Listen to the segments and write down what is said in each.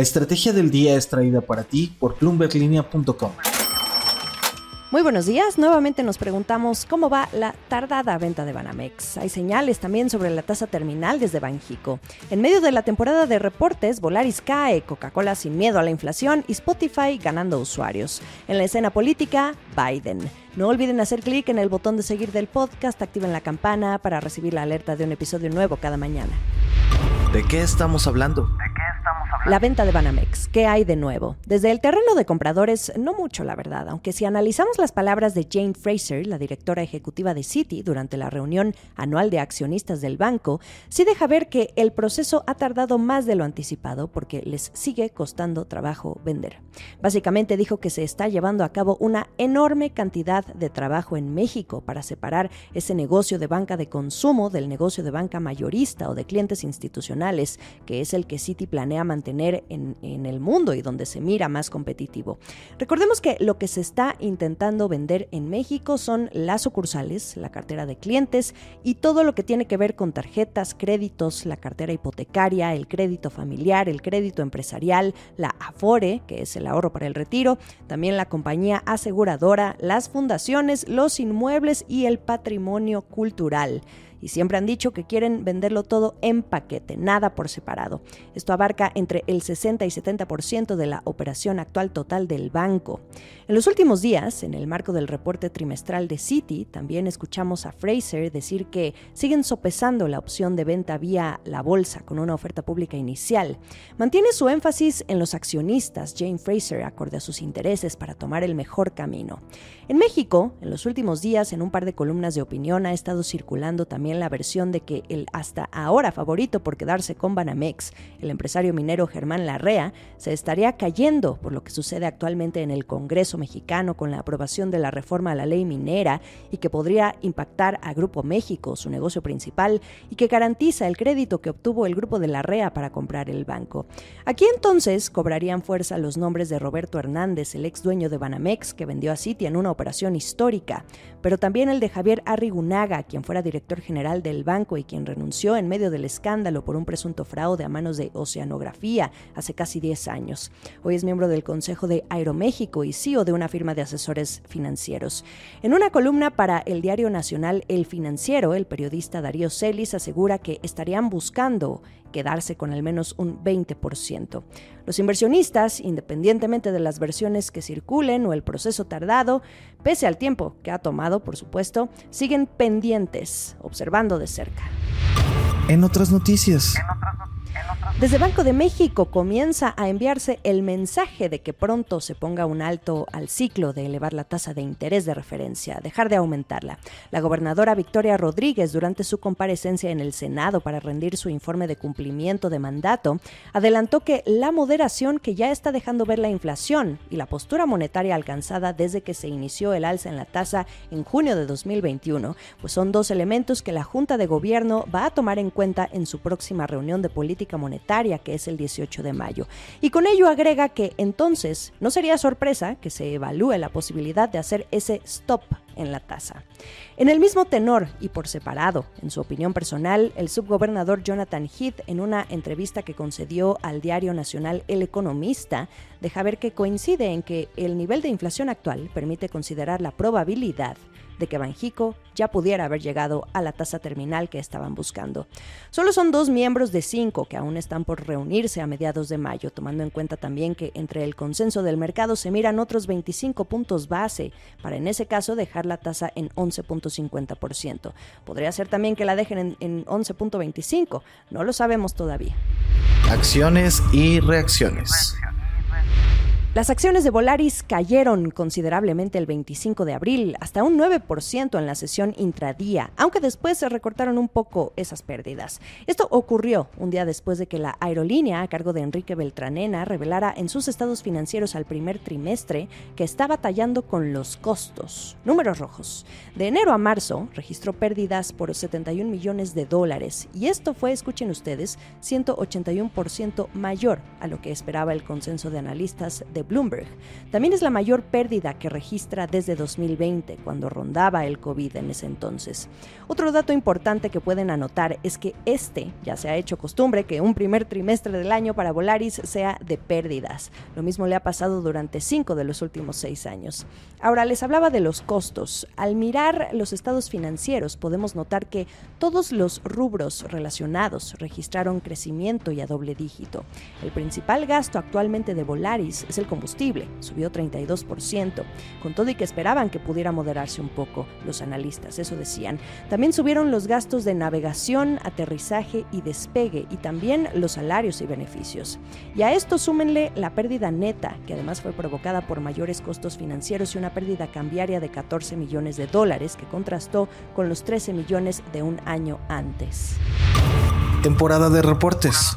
La estrategia del día es traída para ti por bloomberglinea.com. Muy buenos días. Nuevamente nos preguntamos cómo va la tardada venta de Banamex. Hay señales también sobre la tasa terminal desde Banjico. En medio de la temporada de reportes, Volaris cae, Coca-Cola sin miedo a la inflación y Spotify ganando usuarios. En la escena política, Biden. No olviden hacer clic en el botón de seguir del podcast, activen la campana para recibir la alerta de un episodio nuevo cada mañana. ¿De qué estamos hablando? La venta de Banamex, ¿qué hay de nuevo? Desde el terreno de compradores, no mucho la verdad, aunque si analizamos las palabras de Jane Fraser, la directora ejecutiva de Citi, durante la reunión anual de accionistas del banco, sí deja ver que el proceso ha tardado más de lo anticipado porque les sigue costando trabajo vender. Básicamente dijo que se está llevando a cabo una enorme cantidad de trabajo en México para separar ese negocio de banca de consumo del negocio de banca mayorista o de clientes institucionales, que es el que Citi planea mantener en, en el mundo y donde se mira más competitivo. Recordemos que lo que se está intentando vender en México son las sucursales, la cartera de clientes y todo lo que tiene que ver con tarjetas, créditos, la cartera hipotecaria, el crédito familiar, el crédito empresarial, la Afore, que es el ahorro para el retiro, también la compañía aseguradora, las fundaciones, los inmuebles y el patrimonio cultural y siempre han dicho que quieren venderlo todo en paquete, nada por separado. Esto abarca entre el 60 y 70% de la operación actual total del banco. En los últimos días, en el marco del reporte trimestral de Citi, también escuchamos a Fraser decir que siguen sopesando la opción de venta vía la bolsa con una oferta pública inicial. Mantiene su énfasis en los accionistas, Jane Fraser, acorde a sus intereses para tomar el mejor camino. En México, en los últimos días, en un par de columnas de opinión ha estado circulando también la versión de que el hasta ahora favorito por quedarse con Banamex, el empresario minero Germán Larrea, se estaría cayendo por lo que sucede actualmente en el Congreso mexicano con la aprobación de la reforma a la ley minera y que podría impactar a Grupo México, su negocio principal, y que garantiza el crédito que obtuvo el grupo de Larrea para comprar el banco. Aquí entonces cobrarían fuerza los nombres de Roberto Hernández, el ex dueño de Banamex, que vendió a Citi en una operación histórica, pero también el de Javier Arrigunaga, quien fuera director general del banco y quien renunció en medio del escándalo por un presunto fraude a manos de Oceanografía hace casi 10 años. Hoy es miembro del Consejo de Aeroméxico y CEO de una firma de asesores financieros. En una columna para el diario nacional El Financiero, el periodista Darío Celis asegura que estarían buscando quedarse con al menos un 20%. Los inversionistas, independientemente de las versiones que circulen o el proceso tardado, pese al tiempo que ha tomado, por supuesto, siguen pendientes, observando de cerca. En otras noticias. Desde Banco de México comienza a enviarse el mensaje de que pronto se ponga un alto al ciclo de elevar la tasa de interés de referencia, dejar de aumentarla. La gobernadora Victoria Rodríguez, durante su comparecencia en el Senado para rendir su informe de cumplimiento de mandato, adelantó que la moderación que ya está dejando ver la inflación y la postura monetaria alcanzada desde que se inició el alza en la tasa en junio de 2021, pues son dos elementos que la Junta de Gobierno va a tomar en cuenta en su próxima reunión de política monetaria que es el 18 de mayo. Y con ello agrega que entonces no sería sorpresa que se evalúe la posibilidad de hacer ese stop en la tasa. En el mismo tenor y por separado, en su opinión personal, el subgobernador Jonathan Heath, en una entrevista que concedió al diario nacional El Economista, deja ver que coincide en que el nivel de inflación actual permite considerar la probabilidad de que Banjico ya pudiera haber llegado a la tasa terminal que estaban buscando. Solo son dos miembros de cinco que aún están por reunirse a mediados de mayo, tomando en cuenta también que entre el consenso del mercado se miran otros 25 puntos base, para en ese caso dejar la tasa en 11.50%. Podría ser también que la dejen en, en 11.25, no lo sabemos todavía. Acciones y reacciones. Las acciones de Volaris cayeron considerablemente el 25 de abril, hasta un 9% en la sesión intradía, aunque después se recortaron un poco esas pérdidas. Esto ocurrió un día después de que la aerolínea a cargo de Enrique Beltranena revelara en sus estados financieros al primer trimestre que está batallando con los costos. Números rojos. De enero a marzo registró pérdidas por 71 millones de dólares y esto fue, escuchen ustedes, 181% mayor a lo que esperaba el consenso de analistas de Bloomberg. También es la mayor pérdida que registra desde 2020, cuando rondaba el COVID en ese entonces. Otro dato importante que pueden anotar es que este ya se ha hecho costumbre que un primer trimestre del año para Volaris sea de pérdidas. Lo mismo le ha pasado durante cinco de los últimos seis años. Ahora les hablaba de los costos. Al mirar los estados financieros podemos notar que todos los rubros relacionados registraron crecimiento y a doble dígito. El principal gasto actualmente de Volaris es el combustible, subió 32%, con todo y que esperaban que pudiera moderarse un poco los analistas, eso decían. También subieron los gastos de navegación, aterrizaje y despegue y también los salarios y beneficios. Y a esto súmenle la pérdida neta, que además fue provocada por mayores costos financieros y una pérdida cambiaria de 14 millones de dólares, que contrastó con los 13 millones de un año antes. Temporada de reportes.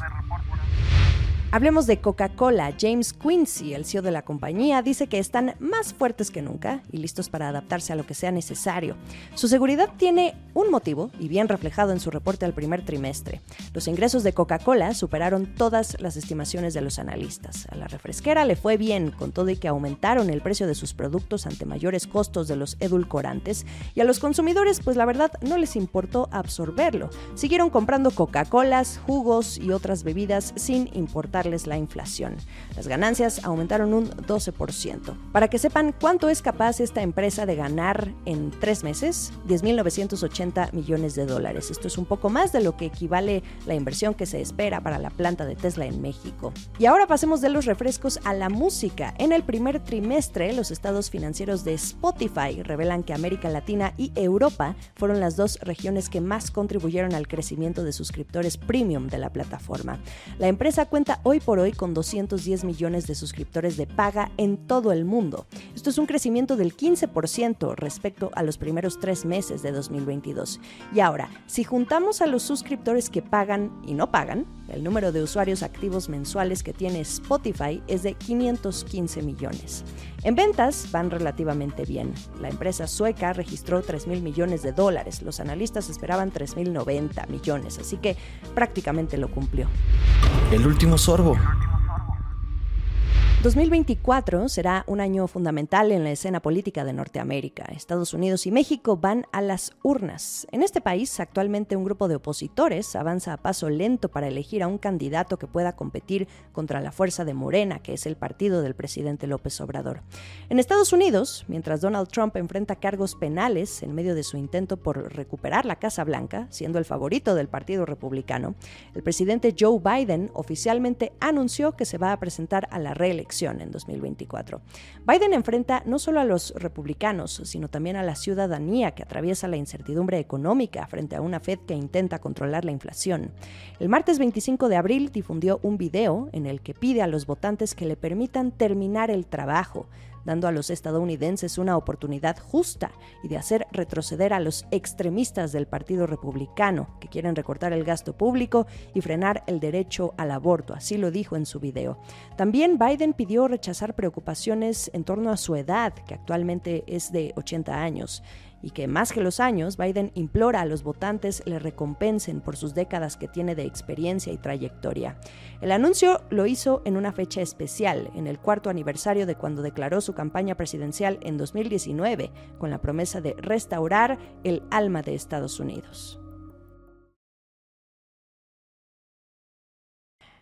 Hablemos de Coca-Cola. James Quincy, el CEO de la compañía, dice que están más fuertes que nunca y listos para adaptarse a lo que sea necesario. Su seguridad tiene un motivo y bien reflejado en su reporte al primer trimestre. Los ingresos de Coca-Cola superaron todas las estimaciones de los analistas. A la refresquera le fue bien, con todo y que aumentaron el precio de sus productos ante mayores costos de los edulcorantes y a los consumidores pues la verdad no les importó absorberlo. Siguieron comprando Coca-Colas, jugos y otras bebidas sin importar la inflación. Las ganancias aumentaron un 12%. Para que sepan cuánto es capaz esta empresa de ganar en tres meses, 10.980 millones de dólares. Esto es un poco más de lo que equivale la inversión que se espera para la planta de Tesla en México. Y ahora pasemos de los refrescos a la música. En el primer trimestre, los estados financieros de Spotify revelan que América Latina y Europa fueron las dos regiones que más contribuyeron al crecimiento de suscriptores premium de la plataforma. La empresa cuenta hoy por hoy con 210 millones de suscriptores de paga en todo el mundo. Esto es un crecimiento del 15% respecto a los primeros tres meses de 2022. Y ahora, si juntamos a los suscriptores que pagan y no pagan, el número de usuarios activos mensuales que tiene Spotify es de 515 millones. En ventas van relativamente bien. La empresa sueca registró 3 mil millones de dólares. Los analistas esperaban 3 mil 90 millones, así que prácticamente lo cumplió. El último sorbo. 2024 será un año fundamental en la escena política de Norteamérica. Estados Unidos y México van a las urnas. En este país, actualmente un grupo de opositores avanza a paso lento para elegir a un candidato que pueda competir contra la fuerza de Morena, que es el partido del presidente López Obrador. En Estados Unidos, mientras Donald Trump enfrenta cargos penales en medio de su intento por recuperar la Casa Blanca, siendo el favorito del Partido Republicano, el presidente Joe Biden oficialmente anunció que se va a presentar a la reelección en 2024. Biden enfrenta no solo a los republicanos, sino también a la ciudadanía que atraviesa la incertidumbre económica frente a una Fed que intenta controlar la inflación. El martes 25 de abril difundió un video en el que pide a los votantes que le permitan terminar el trabajo, dando a los estadounidenses una oportunidad justa y de hacer retroceder a los extremistas del Partido Republicano, que quieren recortar el gasto público y frenar el derecho al aborto, así lo dijo en su video. También Biden pidió rechazar preocupaciones en torno a su edad, que actualmente es de 80 años, y que más que los años, Biden implora a los votantes le recompensen por sus décadas que tiene de experiencia y trayectoria. El anuncio lo hizo en una fecha especial, en el cuarto aniversario de cuando declaró su campaña presidencial en 2019, con la promesa de restaurar el alma de Estados Unidos.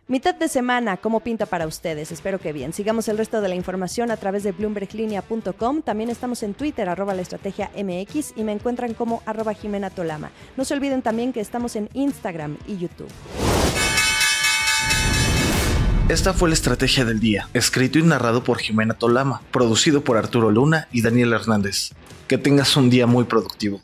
Mitad de semana, ¿cómo pinta para ustedes? Espero que bien. Sigamos el resto de la información a través de bloomberglinea.com. También estamos en Twitter, arroba la estrategia MX, y me encuentran como arroba Jimena Tolama. No se olviden también que estamos en Instagram y YouTube. Esta fue la estrategia del día, escrito y narrado por Jimena Tolama, producido por Arturo Luna y Daniel Hernández. Que tengas un día muy productivo.